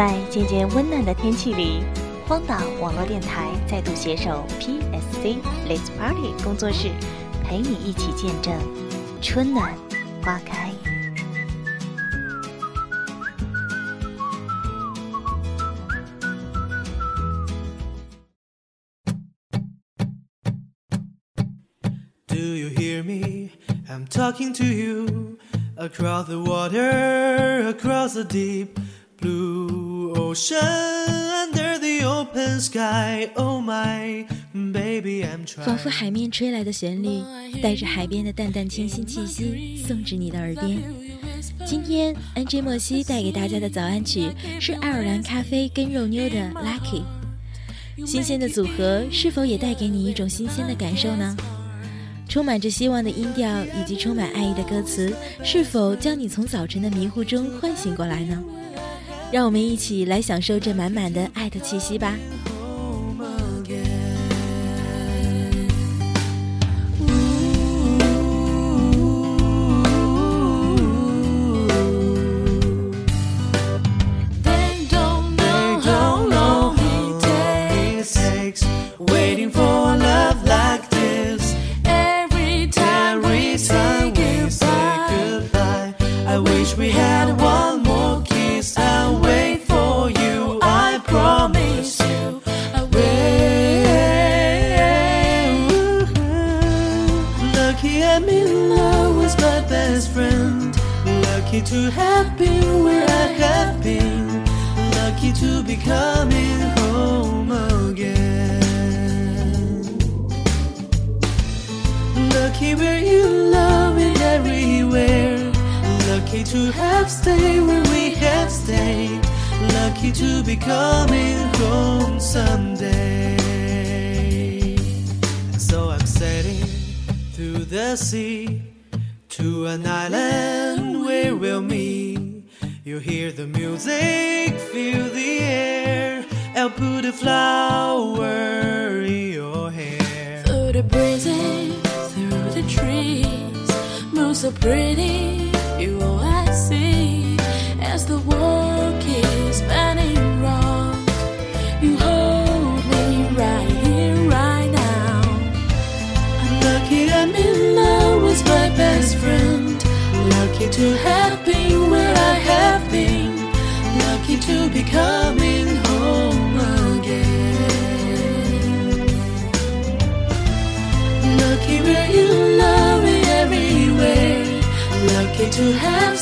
在渐渐温暖的天气里，荒岛网络电台再度携手 PSC Let's Party 工作室，陪你一起见证春暖花开。Do you hear me? I'm talking to you across the water, across the deep blue ocean, under the open sky. Oh my baby, I'm 仿佛 trying. 海面吹来的旋律，带着海边的淡淡清新气息，送至你的耳边。今天，NJ 莫西带给大家的早安曲是爱尔兰咖啡跟肉妞的《Lucky》。新鲜的组合是否也带给你一种新鲜的感受呢？充满着希望的音调以及充满爱意的歌词，是否将你从早晨的迷糊中唤醒过来呢？让我们一起来享受这满满的爱的气息吧。Home again. Ooh. Lucky to have been where I have been. Lucky to be coming home again. Lucky we're in love in everywhere. Lucky to have stayed where we have stayed. Lucky to be coming home someday. And so I'm sailing through the sea to an island where we'll meet. You hear the music, feel the air. I'll put a flower in your hair. Through the breezes, through the trees, move so pretty. To have been where I have been. Lucky to be coming home again. Lucky we're in love in every way. Lucky to have